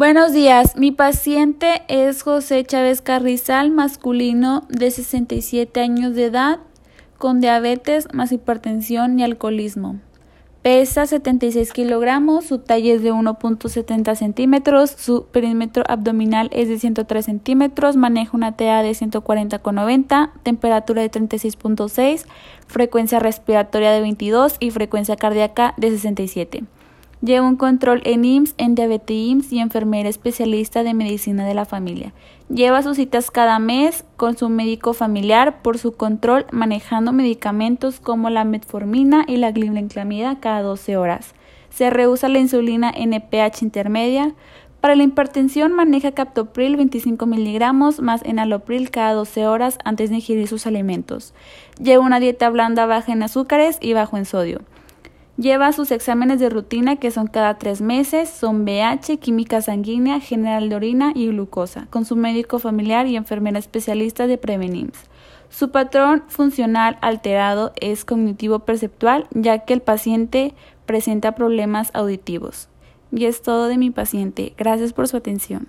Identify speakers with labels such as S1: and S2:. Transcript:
S1: Buenos días, mi paciente es José Chávez Carrizal, masculino de 67 años de edad, con diabetes más hipertensión y alcoholismo. Pesa 76 kilogramos, su talla es de 1.70 centímetros, su perímetro abdominal es de 103 centímetros, maneja una TA de 140,90, temperatura de 36.6, frecuencia respiratoria de 22 y frecuencia cardíaca de 67. Lleva un control en IMSS, en diabetes IMSS y enfermera especialista de medicina de la familia. Lleva sus citas cada mes con su médico familiar por su control manejando medicamentos como la metformina y la glibenclamida cada 12 horas. Se rehúsa la insulina NPH intermedia. Para la hipertensión maneja captopril 25 miligramos más enalopril cada 12 horas antes de ingerir sus alimentos. Lleva una dieta blanda baja en azúcares y bajo en sodio. Lleva sus exámenes de rutina que son cada tres meses, son BH, química sanguínea, general de orina y glucosa, con su médico familiar y enfermera especialista de Prevenims. Su patrón funcional alterado es cognitivo-perceptual, ya que el paciente presenta problemas auditivos. Y es todo de mi paciente. Gracias por su atención.